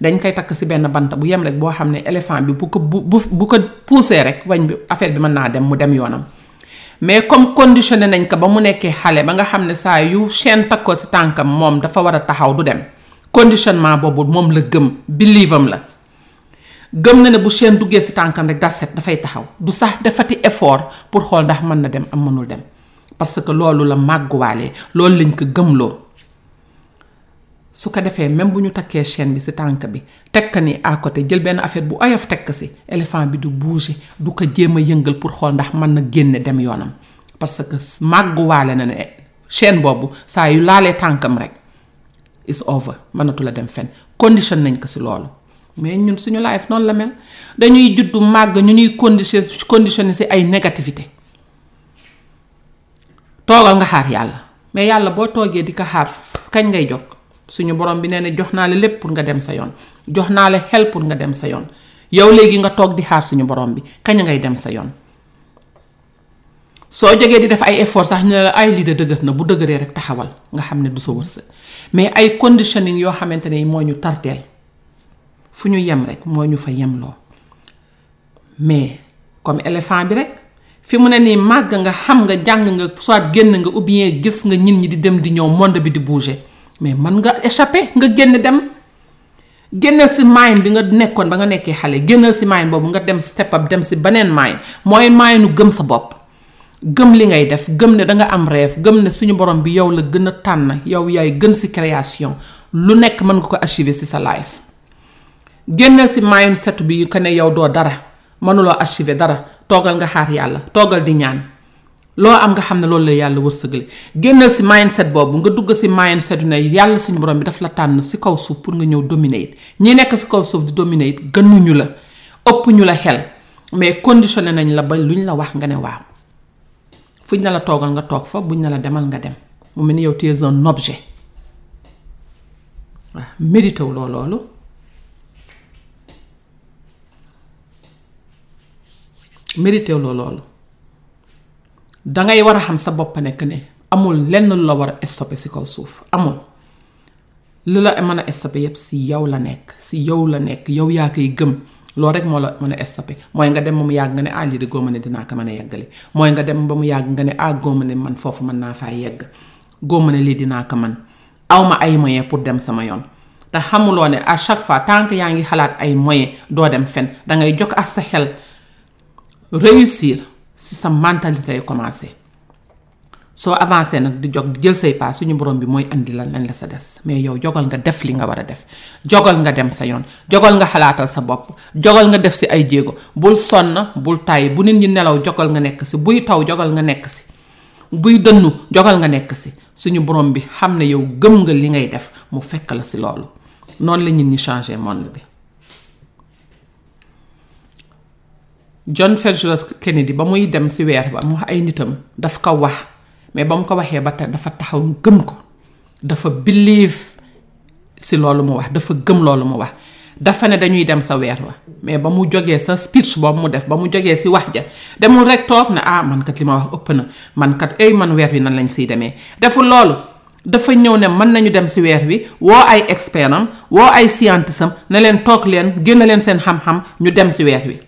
dañ koy takk si benn bant bu yem rek boo xam ne éléphant bi bu ko bu bu ko poussé rek wañ bi affaire bi mën naa dem mu dem yoonam mais comme conditionné nañ ko ba mu nekkee xale ba nga xam ne saa yu chaîne takkoo si tànkam moom dafa war a taxaw du dem conditionnement boobu moom la gëm believe am la gëm na ne bu chaîne duggee si tànkam rek das set dafay taxaw du sax defati effort pour xool ndax mën na dem am mënul dem parce que loolu la màgguwaale loolu lañ ko gëmloo su ko defee même bu ñu takkee chaîne bi si tànk bi tekk ni à côté jël benn affaire bu oyof tekk si éléphant bi du bouger du ko jéem a yëngal pour xool ndax mën na génne dem yoonam parce que màgguwaale na ne chaîne boobu saa yu laalee tànkam rek is over mënatu la dem fenn condition nañ ko si loolu mais ñun suñu life noonu la mel dañuy juddu màgg ñu ñuy condition conditionné si ay négativité toogal nga xaar yàlla mais yàlla boo toogee di ko xaar kañ ngay jog suñu borom bi nee na jox naa la lépp pour nga dem sa yoon jox naa la xel pour nga dem sa yoon yow léegi nga toog di xaar suñu borom bi kañ ngay dem sa yoon soo jógee di def ay effort sax ne la ay lii de dëgër na bu dëgëree rek taxawal nga xam ne du sa wërsëg mais ay conditioning yoo xamante ne moo ñu tarteel fu ñu yem rek moo ñu fa yemloo mais comme éléphant bi rek fi mu ne nii màgg nga xam nga jàng nga soit génn nga ou bien gis nga ñin ñi di dem di ñëw monde bi di bouger mais mën nga échapper nga génn dem génnal si mind bi nga nekkoon ba nga nekkee xale génnal si mind boobu nga dem step up dem si beneen mind mooy mind nu gëm sa bopp gëm li ngay def gëm ne danga am rêve gëm ne suñu borom bi yow la gën a tànn yow yaay gën si création lu nekk mën nga ko achiver si sa life génnal si mind set bi ko ne yow doo dara mënuloo achiver dara toogal nga xaar yàlla toogal di ñaan loo am nga xam ne loolu la yàlla wërsëgale génnal si mindset boobu nga dugg si mindset yu ne yàlla suñu borom bi daf la tànn si kaw suuf pour nga ñëw dominer it ñi nekk si kaw suuf di dominer it gënuñu la ëpp ñu la xel mais conditionné nañ la ba lu ñu la wax nga ne waaw fuñ na la toogal nga toog fa buñ na la demal nga dem mu mel ni yow tu es un objet waaw mérité wu loo loolu mérité loo loolu dangay war a xam sa bopp nekk ne amul lenn lu la war a stoppé si kaw suuf amul lu la mën a stoppé yépp si yow la nekk si yow la nekk yow yaa koy gëm loolu rek moo la mën a stoppé mooy nga dem ba mu yàgg nga ne ah lii de góoma ne dinaa ko mën a yeggale mooy nga dem ba mu yàgg nga ne ah góoma ne man foofu mën naa faa yegg góoma ne lii dinaa ko man aw ma ay moyen pour dem sama yoon te xamuloo ne à chaque fois tant que yaa ngi xalaat ay moyen doo dem fen da ngay jokk ak sa xel réussir si sa mentalité lay commencé soo avancé nag di jog di jël say pas suñu borom bi mooy andi lan lan la sa des mais yow jogal nga def li nga war a def jogal nga dem sa yoon jogal nga xalaatal sa bopp jogal nga def si ay jéego bul sonn bul tàyyi bu nit ñi nelaw jogal nga nekk si buy taw jogal nga nekk si buy dënnu jogal nga nekk si suñu borom bi xam ne yow gëm nga li ngay def mu fekk la si loolu noonu la nit ñi changé monde bi John Fitzgerald Kennedy ba muy dem si weer ba mu wax ay nitam daf ko wax mais ba mu ko waxee ba tey dafa taxaw gëm ko dafa believe si loolu mu wax dafa gëm loolu mu wax dafa ne dañuy dem sa weer wa mais ba mu jógee sa speech boobu mu def ba mu jógee si wax ja demul rek toog na ah man kat li ma wax ëpp na man kat ay man weer wi nan lañ siy demee deful loolu dafa ñëw ne mën nañu dem si weer wi woo ay expert am woo ay scientist am ne leen toog leen génn leen seen xam-xam ñu dem si weer wi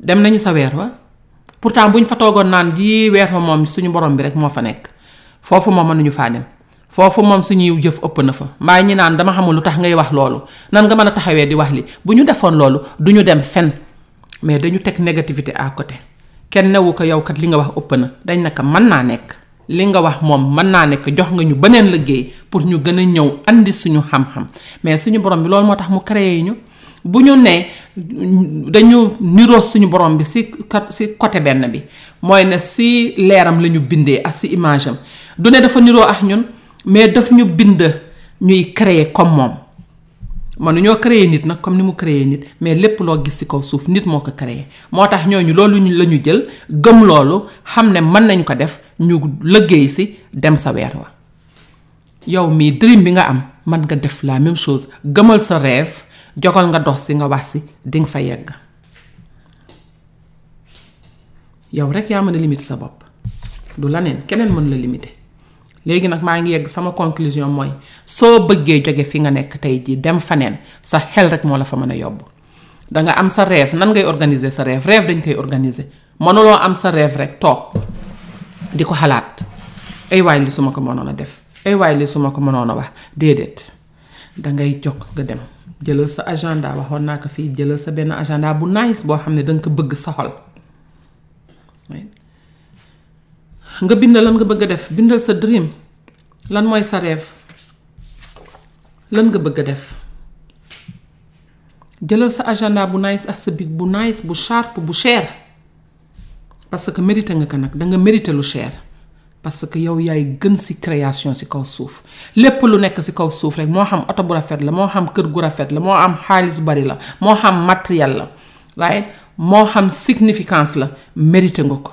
dem nañu sa weer wa pourtant bu ñu fa toogoon naan di weer fa moom suñu borom bi rek moo fa nekk foofu moom mënuñu faa dem foofu moom suñuy jëf ëpp na fa mbaa ñi naan dama xamul lu tax ngay wax loolu nan nga mën a taxawee di wax li bu ñu defoon loolu du ñu dem fen mais dañu teg négativité à côté kenn newu ko yow kat li nga wax ëpp na dañ naka mën naa nekk li nga wax moom mën naa nekk jox nga ñu beneen liggéey pour ñu gën a ñëw andi suñu xam-xam mais suñu borom bi loolu moo tax mu créé ñu bu ñu nee dañu niroo suñu borom bi si si côté benn bi mooy ne si leeram la ñu bindee ak si image am du ne dafa niroo ak ñun mais daf ñu bind ñuy créer comme moom mënuñoo créer nit nag comme ni mu créer nit mais lépp loo gis ci kaw suuf nit moo ko créer moo tax ñooñu loolu la ñu jël gëm loolu xam ne mën nañ ko def ñu liggéey ci dem sa weer wa yow mii dream bi nga am mën nga def la même chose gëmal sa rêve jogal nga dox ci nga wax ci di nga fa yegg yow rek yaa mën a limiter sa bopp du laneen keneen mën la limiter léegi nag maa ngi yegg sama conclusion mooy soo bëggee jóge fi nga nekk tey jii dem faneen sa xel rek moo la fa mën a yóbbu danga am sa rêve nan ngay organiser sa rêve rêve dañ koy organiser mënuloo am sa rêve rek toog di ko xalaat ay waay li su ma ko mënoon a def ay waay li su ma ko mënoon a wax déedéet dangay jog nga dem jëlal sa agenda waxoon naa ko fii jëlal sa benn agenda bu nice boo xam ne danga ko bëgg soxal nga bind lan nga bëgg a def bindal sa dream lan mooy sa rêve lan nga bëgg a def jëlal sa agenda bu nice ak sa big bu nice bu sharp bu cher parce que mérité nga ko nag da nga mérité lu cher parce que yow yaay gën si création si kaw suuf lépp lu nekk si kaw suuf rek moo xam oto bu rafet la moo xam kër gu rafet la moo am xaalis bari la moo xam matériel la right moo xam significance la mérité nga ko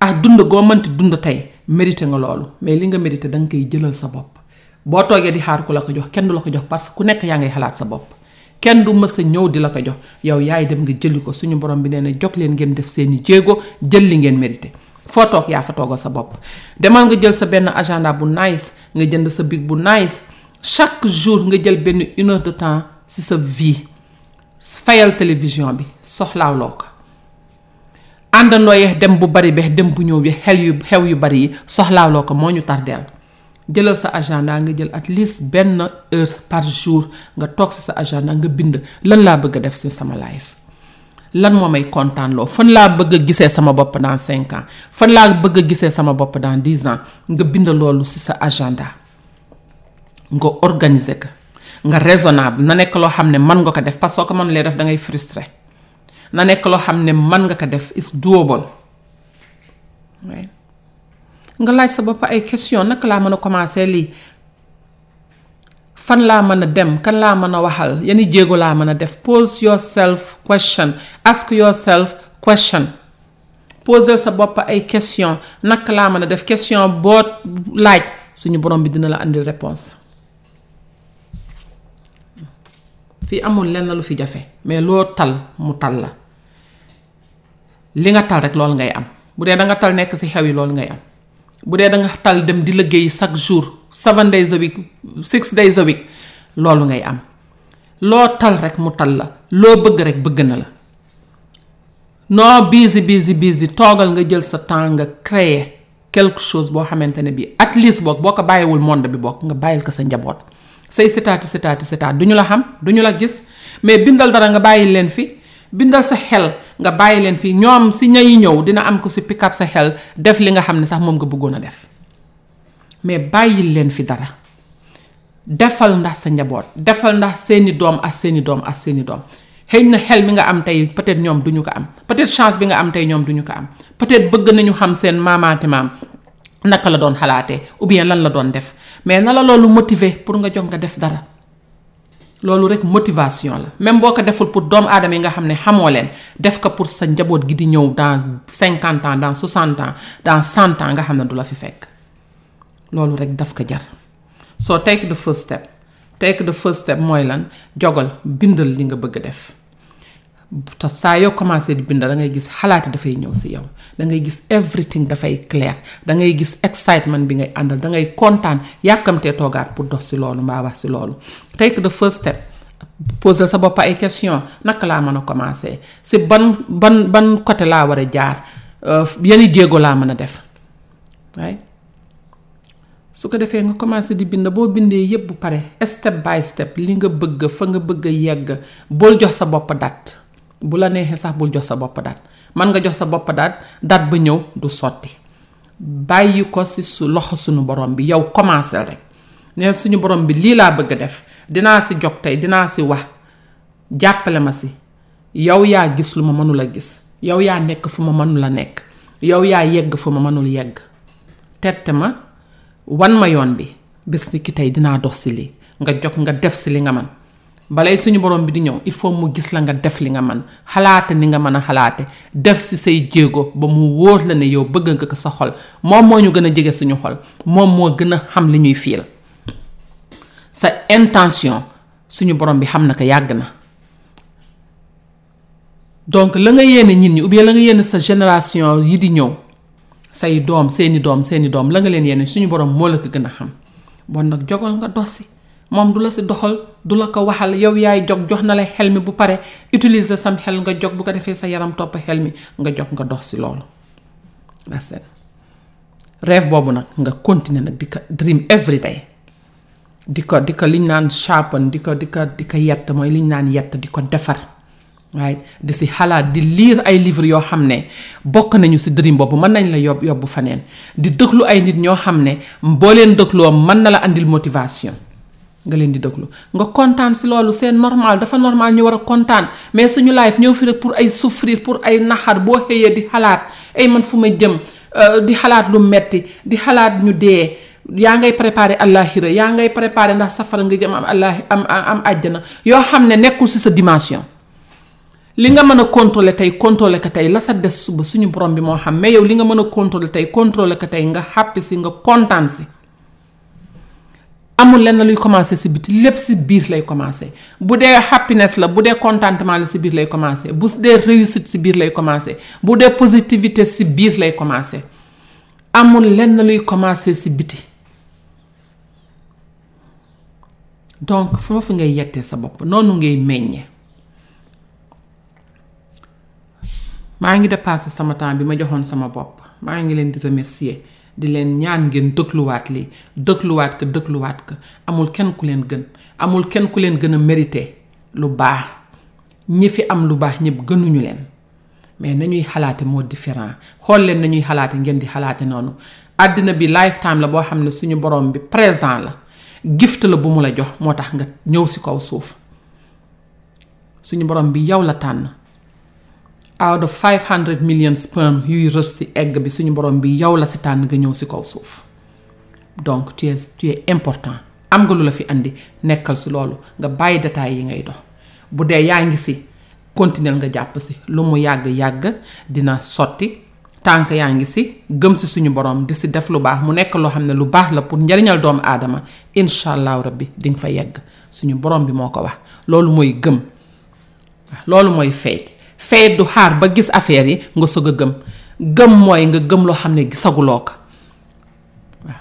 ah dund goo mënti dund tey mérité nga loolu mais li nga mérité da nga koy jëlal sa bopp boo toogee di xaar ku la ko jox kenn du la ko jox parce que ku nekk yaa ngay xalaat sa bopp kenn du mës a ñëw di la ko jox yow yaay dem nga jëli ko suñu borom bi nee na jóg leen ngeen def seeni jéego jël li ngeen mérité foo toog yaa fa toogal sa bopp demal nga jël sa benn agenda bu nice nga jënd sa big bu nice chaque jour nga jël benn une heure de temps ci sa vie fayal télévision bi soxlaawloo ko àndandoo yeex dem bu bari beex dem bu ñëw bi xel yu xew yu bari yi soxlaaloo ko moo ñu tardeel jëlal sa agenda nga jël at least benn heure par jour nga toog si sa agenda nga bind lan laa bëgg a def si sama life lan moo may kontaan loo fan laa bëgg a gisee sama bopp dans cinq ans fan laa bëgg a gisee sama bopp dans dix ans nga bind loolu si sa agenda nga organiser ko nga raisonnable na nekk loo xam ne mën nga ko def parce que soo ko mënulee def da ngay frustré na nekk loo xam ne man nga ko def is doable nga laaj sa bopp ay question naka laa mën a commencer lii fan laa mën a dem kan laa mën a waxal yani jéego laa mën a def pose yourself question ask yourself question poser sa bopp ay question naka laa mën a def question boo laaj suñu borom bi dina la andil réponse fii amul lenn lu fi jafe mais loo tal mu tal la li nga tal rek loolu ngay am bu dee da nga tal nekk si xew yi loolu ngay am bu dee da nga tal dem di liggéey chaque jour seven days a week six days a week loolu ngay am loo tal rek mu tal la loo bëgg rek bëgg na la non busy busy busy toogal nga jël sa temps nga créer quelque chose boo xamante ne bii at least boog boo ko bàyyiwul monde bi bokk nga bàyyil ko sa njaboot say sitaati sitaati sitaat du ñu la xam du ñu la gis mais bindal dara nga bàyyi leen fi bindal sa xel nga bàyyi leen fi ñoom si ñayi ñëw dina am ko si pick up sa xel def li nga xam ne sax moom nga bëggoon a def mais bàyyil leen fi dara defal ndax sa njaboot defal ndax seeni doom ak seeni doom ak seeni doom xëy na xel mi nga am tey peut-être ñoom duñu ko am peut-être chance bi nga am tey ñoom duñu ko am peut-être bëgg nañu xam seen maamaati maam naka la doon xalaatee ou bien lan la doon def mais na la loolu motiver pour nga jóg nga def dara loolu rek motivation la même boo ko deful pour doomu aadama yi nga xam ne xamoo leen def ko pour sa njaboot gi di ñëw dans cinquante ans dans soixante ans dans cent ans nga xam ne du la fi fekk loolu rek daf ko jar soo take the first step take the first step mooy lan jogal bindal li nga bëgg def te saa yoo commencé di bind da ngay gis xalaati dafay ñëw si yow da ngay gis everything dafay clair da ngay gis excitement bi ngay àndal da ngay kontaan yàkkamtee toogaat pour dox si loolu mbaa wax si loolu take the first step poser sa bopp ay question naka laa mën a commencé si ban ban ban côté laa war a jaar euh, yani jéego laa mën a def su ko defee nga commencé di bind boo bindee yëpp bu pare step by step li nga bëgg fa nga bëgg a yegg bul jox sa bopp dat bu la neexee sax bul jox sa bopp dat man nga jox sa bopp dat dat ba ñëw du sotti bàyyi ko si su loxo suñu borom bi yow commencé rek ne suñu borom bi lii laa bëgg a def dinaa si jog tey dinaa si wax jàppale ma si yow yaa gis lu ma mënul a gis yow yaa nekk fu ma mënul a nekk yow yaa yegg fu ma mënul yegg tette ma wan ma yoon bi bés ni ki tey dinaa dox si lii nga jog nga def si li nga man balay suñu borom bi di ñëw il faut mu gis la nga def li nga man xalaate ni nga mën a xalaate def si say jéego ba mu wóor la ne yow bëgg nga ko sa xol moom moo ñu gën a jege suñu xol moom moo gën a xam li ñuy fiil sa intention suñu borom bi xam na ko yàgg na donc la nga yéene nit ñi ou bien la nga yéene sa génération yi di ñëw say doom seeni doom seeni doom la nga leen yéene suñu borom moo la ko gën a xam bon nag jogal nga dox si moom du la si doxal du la ko waxal yow yaay jog jox na la xel mi bu pare utiliser sam xel nga jog bu ko defee sa yaram topp xel mi nga jog nga dox si loolu rêve boobu nag nga continuer nag di ko dream every day di ko di ko liñ naan sharpen di ko di ko di ko yett mooy liñ naan yett di ko defar waaye di si xalaat di liir ay livre yoo xam ne bokk nañu si dream boobu mën nañ la yob yobbu faneen di déglu ay nit ñoo xam ne boo leen dégloo mën na la andil motivation nga leen di déglu nga kontaan si loolu c'est normal dafa normal ñu war a kontaan mais suñu life ñëw fi rek pour ay souffrir pour ay naxar boo xëyee di xalaat ay man fu ma jëm di xalaat lu metti di xalaat ñu dee yaa ngay préparé àllaaxira yaa ngay préparé ndax safara nga jëm am àllaaxi am am àjjana yoo xam ne nekkul si sa dimension li nga mën a contrôler tey contrôler ko tey la sa des suba suñu borom bi moo xam mais yow li nga mën a contrôler tey contrôler ko tey nga xàppi si nga kontaan si amul lenn luy commencé si biti lépp si biir lay commencé bu dee happiness la bu dee contentement la si biir lay commencé bu dee réussite si biir lay commencé bu dee positivité si biir lay commencé amul lenn luy commencé si biti donc foofu ngay yettee sa bopp noonu ngay meññe maa ngi dépassé sama temps bi ma joxoon sama bopp maa ngi leen di remercier di leen ñaan ngeen dëgluwaat lii dëgluwaat ko dëgluwaat ko amul kenn ku leen gën amul kenn ku leen gën a mérité lu baax ñi fi am lu baax ñëpp gënuñu leen mais nañuy xalaate moo différent xool leen nañuy xalaate ngeen di xalaate noonu àddina bi lifetime la boo xam ne suñu borom bi présent la gift la bu mu la jox moo tax nga ñëw si kaw suuf suñu borom bi yow la tànn out of 500 million sperm yuy rës si egg bi suñu borom bi yow la si tànn nga ñëw si kaw suuf donc tu es tu es important am nga lu la fi andi nekkal si loolu nga bàyyi détails yi ngay dox bu dee yaa ngi si continuer nga jàpp si lu mu yàgg yàgg dina sotti tànk yaa ngi si gëm si suñu borom di si def lu baax mu nekk loo xam ne lu baax la pour njariñal doomu aadama incha allahu rabbi di nga fa yegg suñu borom bi moo ko wax loolu mooy gëm loolu mooy fay fay du xaar ba gis affaire yi nga sog a gëm gëm mooy nga gëm loo xam ne gisaguloo ko waaw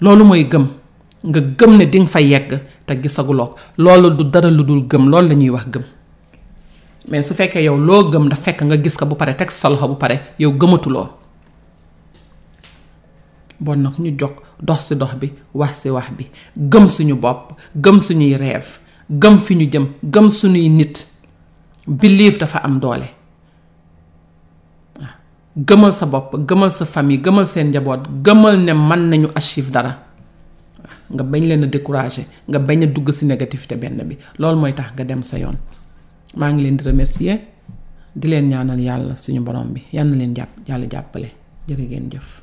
loolu mooy gëm. nga gëm ne dinga fa yegg te gisaguloo loolu du dara lu dul gëm loolu la ñuy wax gëm mais su fekkee yow loo gëm da fekk nga gis ko bu pare teg sa loxo bu pare yow gëmatuloo bon nag ñu jog dox si dox bi wax si wax bi gëm suñu bopp gëm suñuy rêve gëm fi ñu jëm gëm suñuy nit believe dafa am doole gëmal sa bopp gëmal sa famille gëmal seen njaboot gëmal ne mën nañu achieve dara nga bañ leen a découragé nga bañ a dugg si négativité benn bi loolu mooy tax nga dem sa yoon maa ngi leen di remercier di leen ñaanal yàlla suñu borom bi yal na leen jàpp yàlla jàppale jërë ngeen jëf